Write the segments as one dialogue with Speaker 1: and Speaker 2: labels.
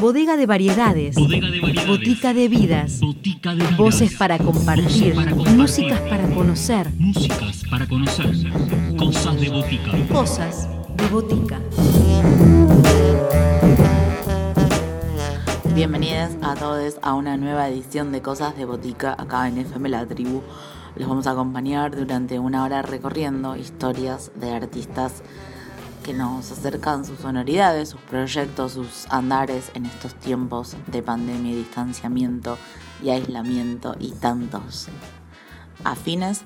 Speaker 1: Bodega de variedades.
Speaker 2: Bodega de variedades.
Speaker 1: Botica de vidas.
Speaker 2: Botica de vidas.
Speaker 1: Voces para compartir.
Speaker 2: Voces para compartir.
Speaker 1: Músicas para conocer.
Speaker 2: Músicas para conocer. Cosas de botica.
Speaker 1: Cosas de botica.
Speaker 3: Bienvenidos a todos a una nueva edición de Cosas de Botica acá en FM La Tribu. Les vamos a acompañar durante una hora recorriendo historias de artistas que nos acercan sus sonoridades, sus proyectos, sus andares en estos tiempos de pandemia distanciamiento y aislamiento y tantos afines.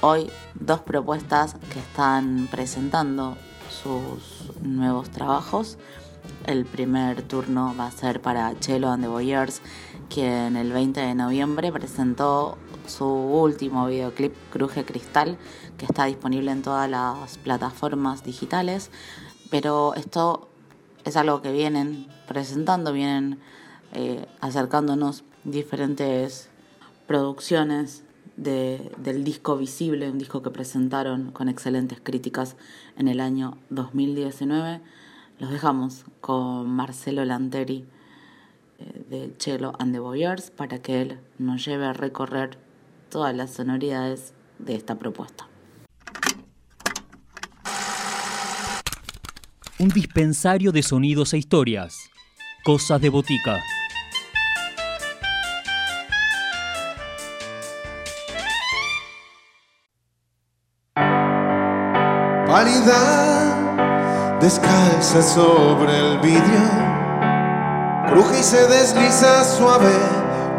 Speaker 3: Hoy dos propuestas que están presentando sus nuevos trabajos. El primer turno va a ser para Chelo and the Boyers, quien el 20 de noviembre presentó su último videoclip Cruje Cristal, que está disponible en todas las plataformas digitales. Pero esto es algo que vienen presentando, vienen eh, acercándonos diferentes producciones de- del disco Visible, un disco que presentaron con excelentes críticas en el año 2019. Los dejamos con Marcelo Lanteri eh, de Chelo and the Boyers para que él nos lleve a recorrer todas las sonoridades de esta propuesta.
Speaker 2: Un dispensario de sonidos e historias. Cosas de botica.
Speaker 4: Pálida, descalza sobre el vidrio, cruje y se desliza suave,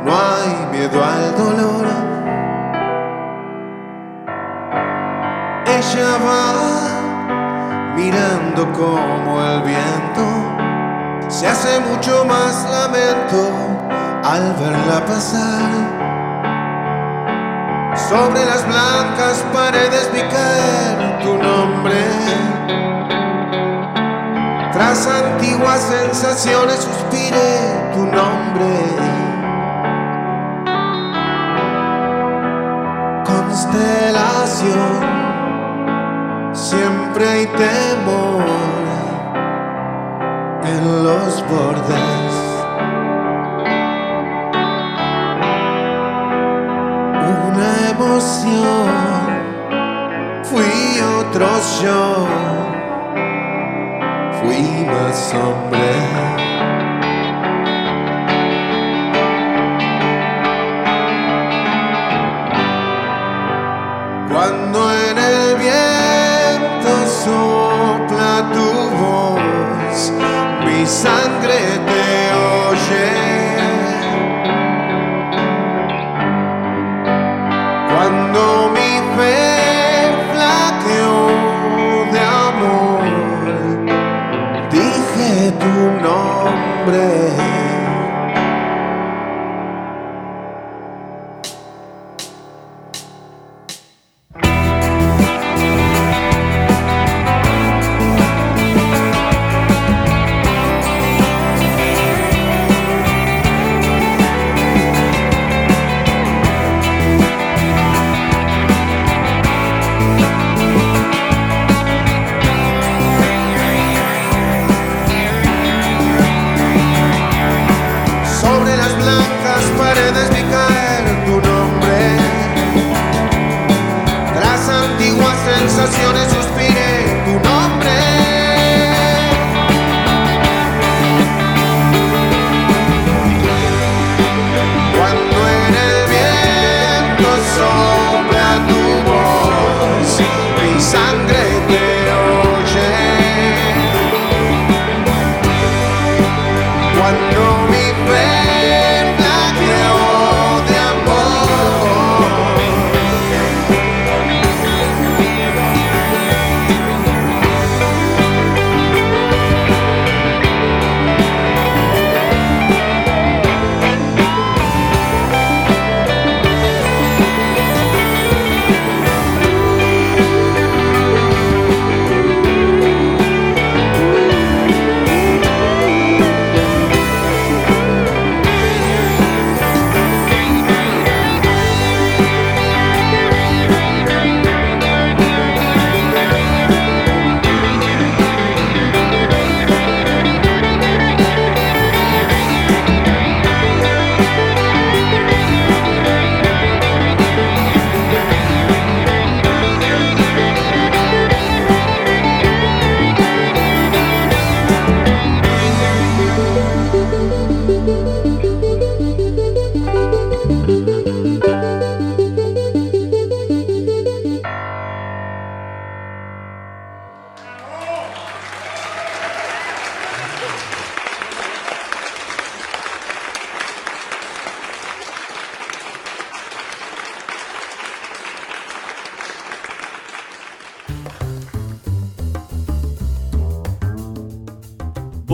Speaker 4: no hay miedo al dolor. Ella mirando como el viento se hace mucho más lamento al verla pasar. Sobre las blancas paredes vi caer tu nombre. Tras antiguas sensaciones suspiré tu nombre. Constelación, siempre hay temor en los bordes. una emoción. Fui otros yo, share.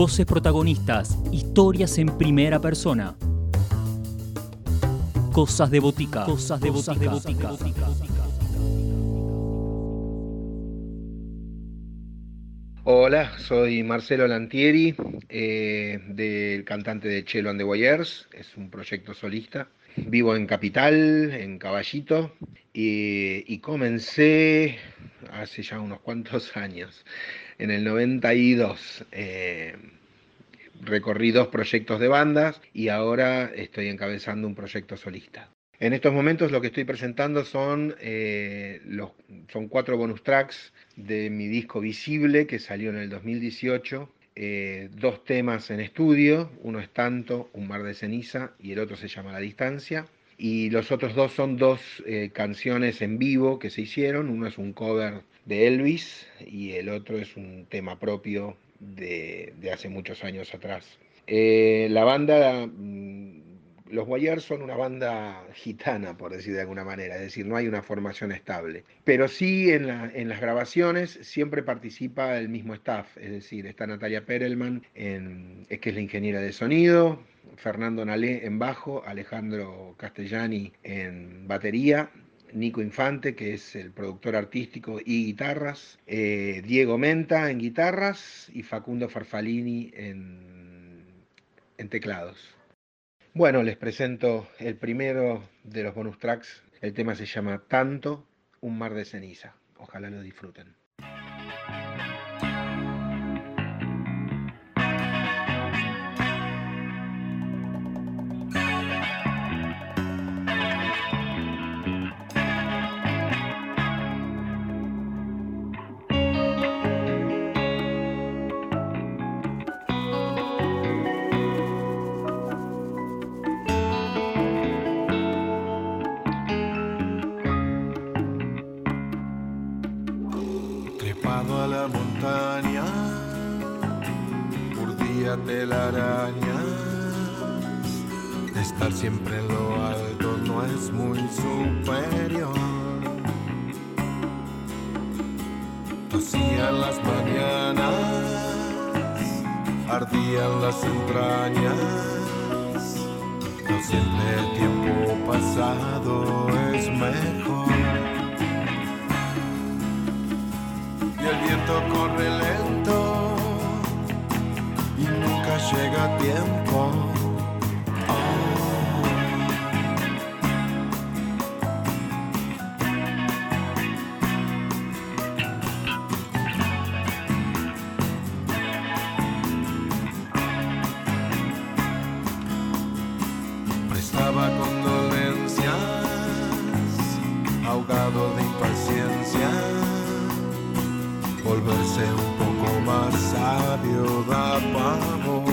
Speaker 2: Voces protagonistas, historias en primera persona. Cosas de botica. Cosas de botica.
Speaker 5: Hola, soy Marcelo Lantieri, eh, del cantante de Chelo and the Voyeurs, es un proyecto solista. Vivo en Capital, en Caballito, y, y comencé hace ya unos cuantos años, en el 92. Eh, recorrí dos proyectos de bandas y ahora estoy encabezando un proyecto solista. En estos momentos lo que estoy presentando son, eh, son cuatro bonus tracks de mi disco Visible que salió en el 2018. Eh, dos temas en estudio, uno es Tanto, Un mar de ceniza y el otro se llama La distancia. Y los otros dos son dos eh, canciones en vivo que se hicieron, uno es un cover de Elvis y el otro es un tema propio de, de hace muchos años atrás. Eh, la banda mm, los Guayar son una banda gitana, por decir de alguna manera, es decir, no hay una formación estable. Pero sí en, la, en las grabaciones siempre participa el mismo staff, es decir, está Natalia Perelman, en, que es la ingeniera de sonido, Fernando Nalé en bajo, Alejandro Castellani en batería, Nico Infante, que es el productor artístico y guitarras, eh, Diego Menta en guitarras y Facundo Farfalini en, en teclados. Bueno, les presento el primero de los bonus tracks. El tema se llama Tanto, un mar de ceniza. Ojalá lo disfruten.
Speaker 4: Urdía telarañas. Estar siempre en lo alto no es muy superior. Tosían las mañanas, ardían las entrañas. No siempre el tiempo pasado es mejor. y el viento corre lento llega a tiempo. Prestaba condolencias, ahogado de impaciencia volverse un poco más sabio da pavor.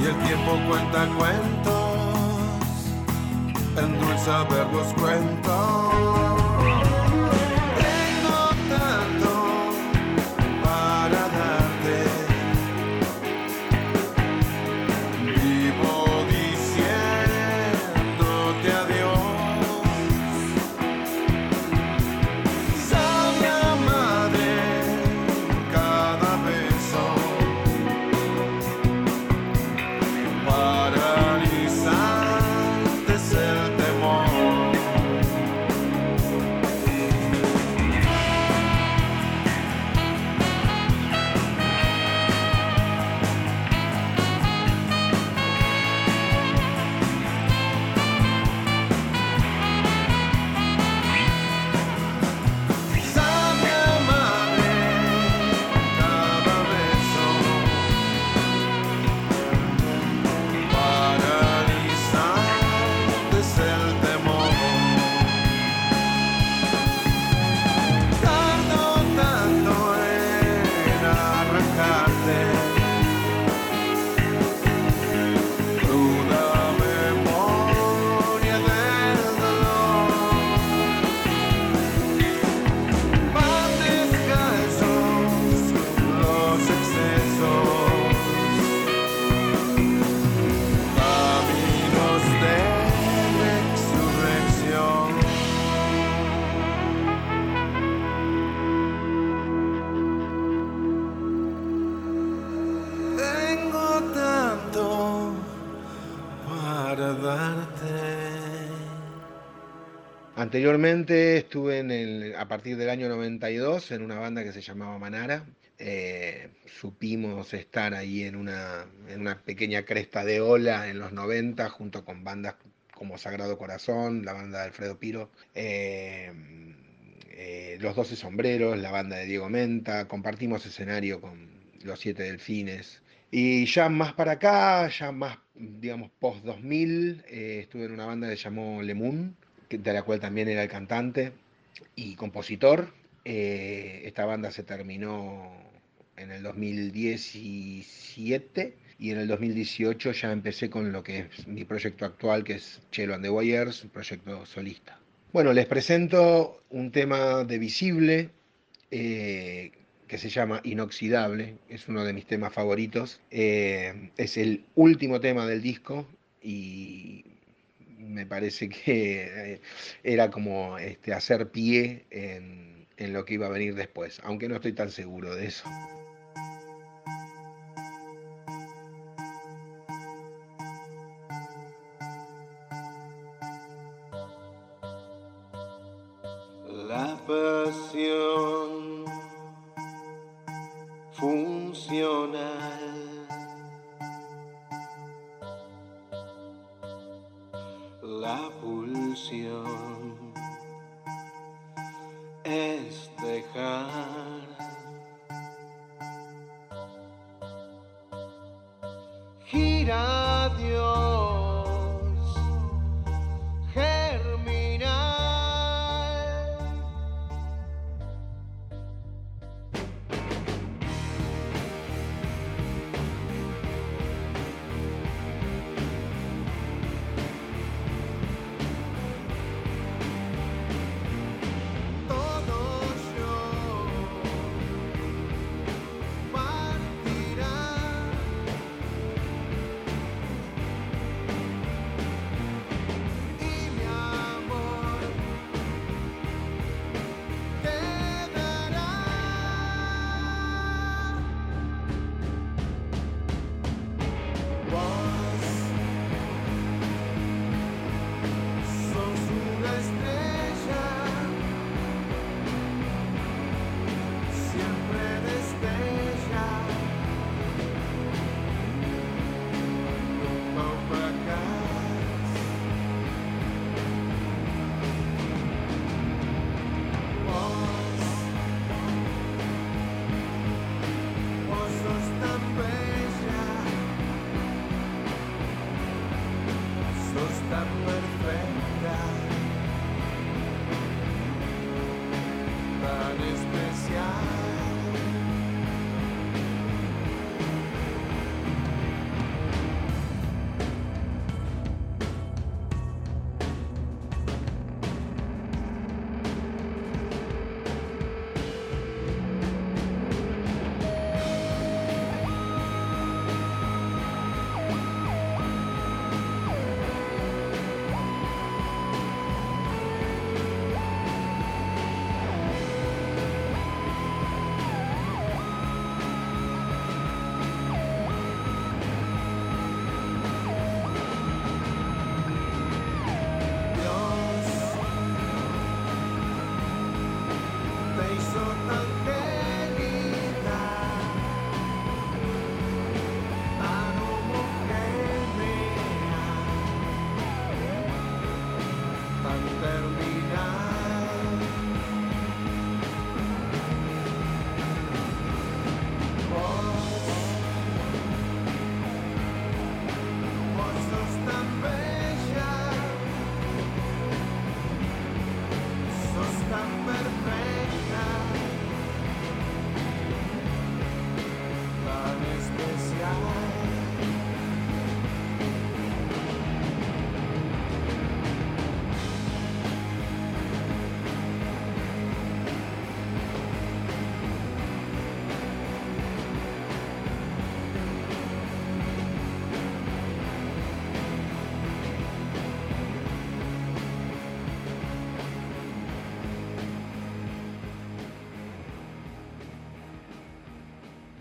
Speaker 4: Y el tiempo cuenta cuentos, endulza verbos cuentos.
Speaker 5: Anteriormente estuve en el, a partir del año 92 en una banda que se llamaba Manara. Eh, supimos estar ahí en una, en una pequeña cresta de ola en los 90 junto con bandas como Sagrado Corazón, la banda de Alfredo Piro, eh, eh, Los Doce Sombreros, la banda de Diego Menta, compartimos escenario con Los Siete Delfines. Y ya más para acá, ya más, digamos, post 2000, estuve en una banda que se llamó Lemun, de la cual también era el cantante y compositor. Eh, esta banda se terminó en el 2017 y en el 2018 ya empecé con lo que es mi proyecto actual, que es Chelo and the Wires, un proyecto solista. Bueno, les presento un tema de Visible eh, que se llama Inoxidable, es uno de mis temas favoritos. Eh, es el último tema del disco y me parece que eh, era como este, hacer pie en, en lo que iba a venir después, aunque no estoy tan seguro de eso.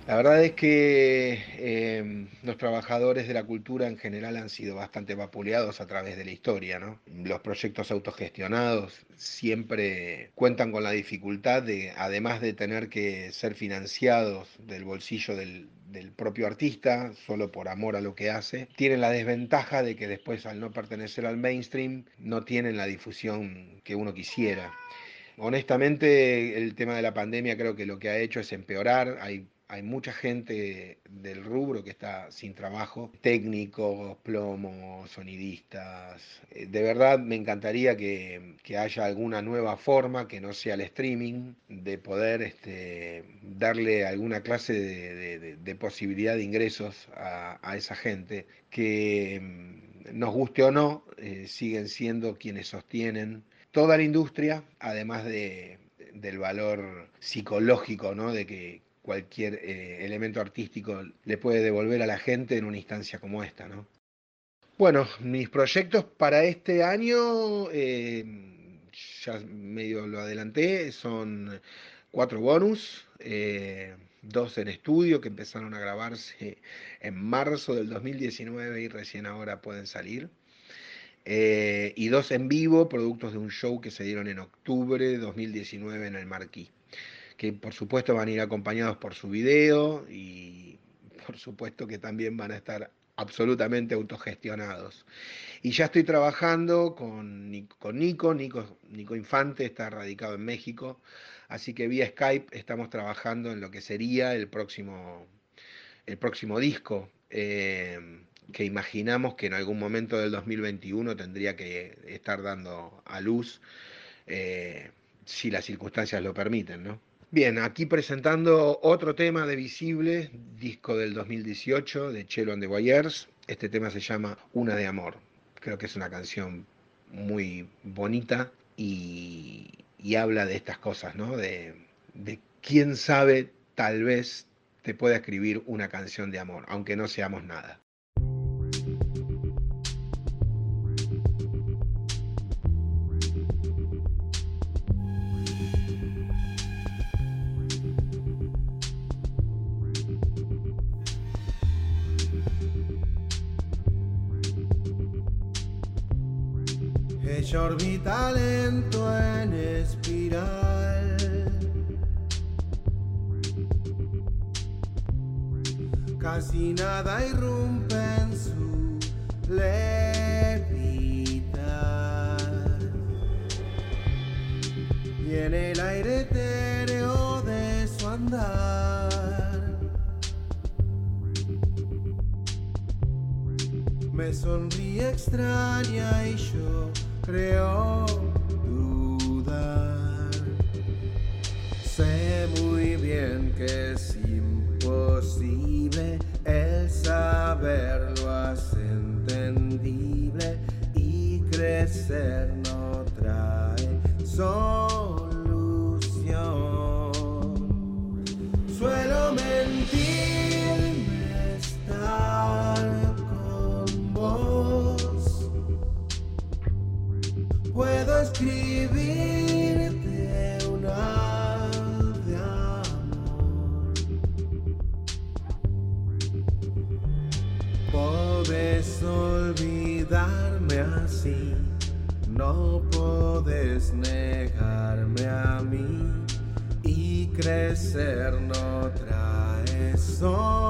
Speaker 4: La
Speaker 5: verdad es que eh, los trabajadores de la cultura en general han sido bastante vapuleados a través de la historia, ¿no? Los proyectos autogestionados siempre cuentan con la dificultad de, además de tener que ser financiados del bolsillo del, del propio artista, solo por amor a lo que hace, tienen la desventaja de que después al no pertenecer al mainstream no tienen la difusión que uno quisiera. Honestamente, el tema de la pandemia creo que lo que ha hecho es empeorar. Hay hay mucha gente del rubro que está sin trabajo, técnicos, plomos, sonidistas. Eh, de verdad me encantaría que, haya alguna nueva forma que no sea el streaming, de poder este, darle alguna clase de, posibilidad de ingresos a, esa gente que mm, nos guste o no, eh, siguen siendo quienes sostienen toda la industria, además de, del valor psicológico, ¿no? De que, cualquier eh, elemento artístico le puede devolver a la gente en una instancia como esta, ¿no? Bueno, mis proyectos para este año, eh, ya medio lo adelanté, son cuatro bonus, eh, dos en estudio que empezaron a grabarse en marzo del 2019 y recién ahora pueden salir. y dos en vivo, productos de un show que se dieron en octubre de 2019 en el Marquis que por supuesto van a ir acompañados por su video y por supuesto que también van a estar absolutamente autogestionados. Y ya estoy trabajando con, Nico, Nico, Nico Infante está radicado en México, así que vía Skype estamos trabajando en lo que sería el próximo, el próximo disco, eh, que imaginamos que en algún momento del 2021 tendría que estar dando a luz, eh, si las circunstancias lo permiten, ¿no? Bien, aquí presentando otro tema de Visible, disco del 2018 de Chelo and the Wires. Este tema se llama Una de Amor. Creo que es una canción muy bonita y, habla de estas cosas, ¿no? De, de quién sabe, tal vez te pueda escribir una canción de amor, aunque no seamos nada.
Speaker 4: Ella orbita lento en espiral. Casi nada irrumpe en su levitar. Y en el aire etéreo de su andar. Me sonríe extraña y yo creo dudar. Sé muy bien que es imposible el saberlo hace entendible y crecer no trae. Escribirte una de amor. Olvidarme así, no puedes negarme a mí y crecer no trae solución.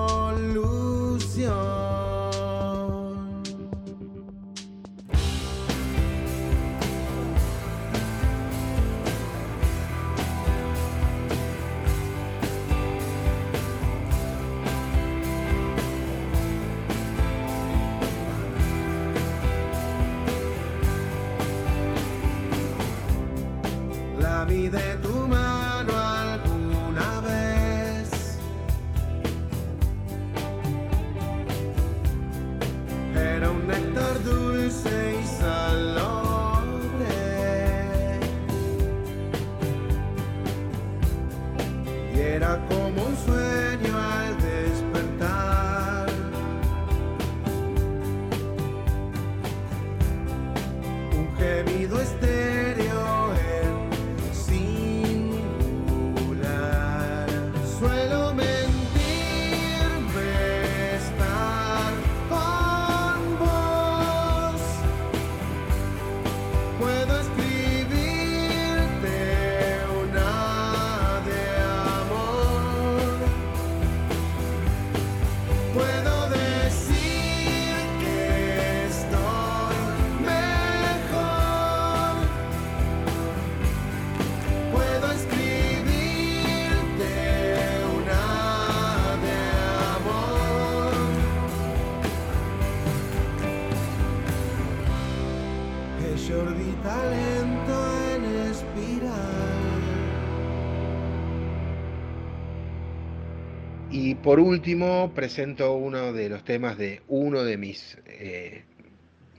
Speaker 5: Por último, presento uno de los temas de uno de mis eh,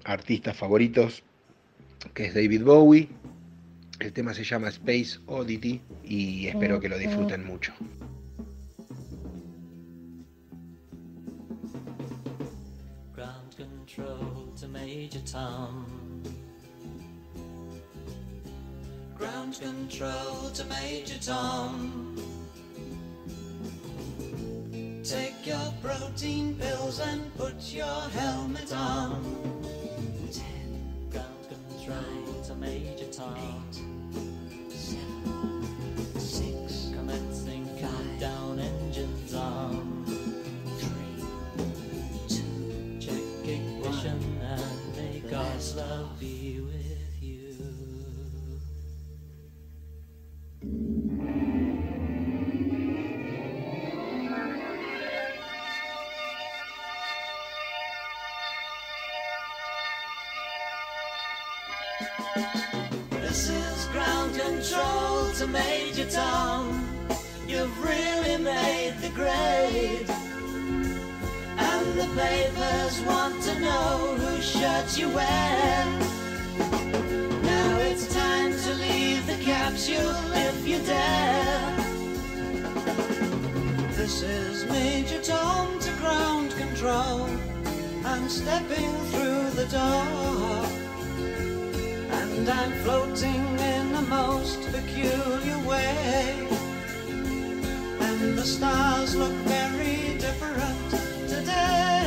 Speaker 5: artistas favoritos, que es David Bowie. El tema se llama Space Oddity y espero que lo disfruten mucho.
Speaker 6: Ground control to Major Tom. Ground control to Major Tom. Take your protein pills and put your helmet on. Ten. Ground control to Major Tom. Seven. Six. Commencing countdown engines on. Three. Two. Check ignition and may God's love be with you wear. Now it's time to leave the capsule if you dare. This is Major Tom to ground control. I'm stepping through the door. And I'm floating in a most peculiar way. And the stars look very different today.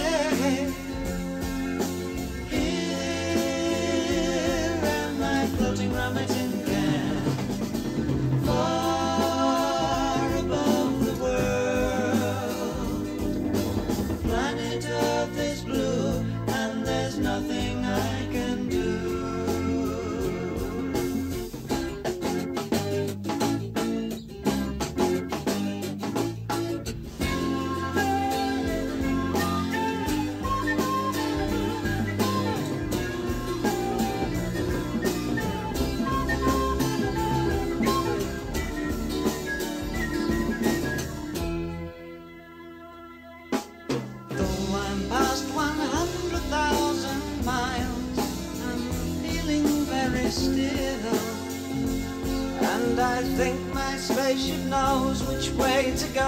Speaker 6: Spaceship knows which way to go.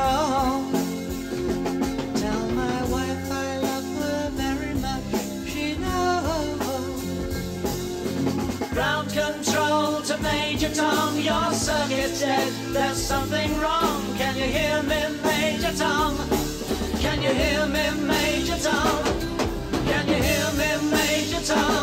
Speaker 6: Tell my wife I love her very much, she knows. Ground control to Major Tom, your circuit's dead. There's something wrong. Can you hear me, Major Tom? Can you hear me, Major Tom? Can you hear me, Major Tom?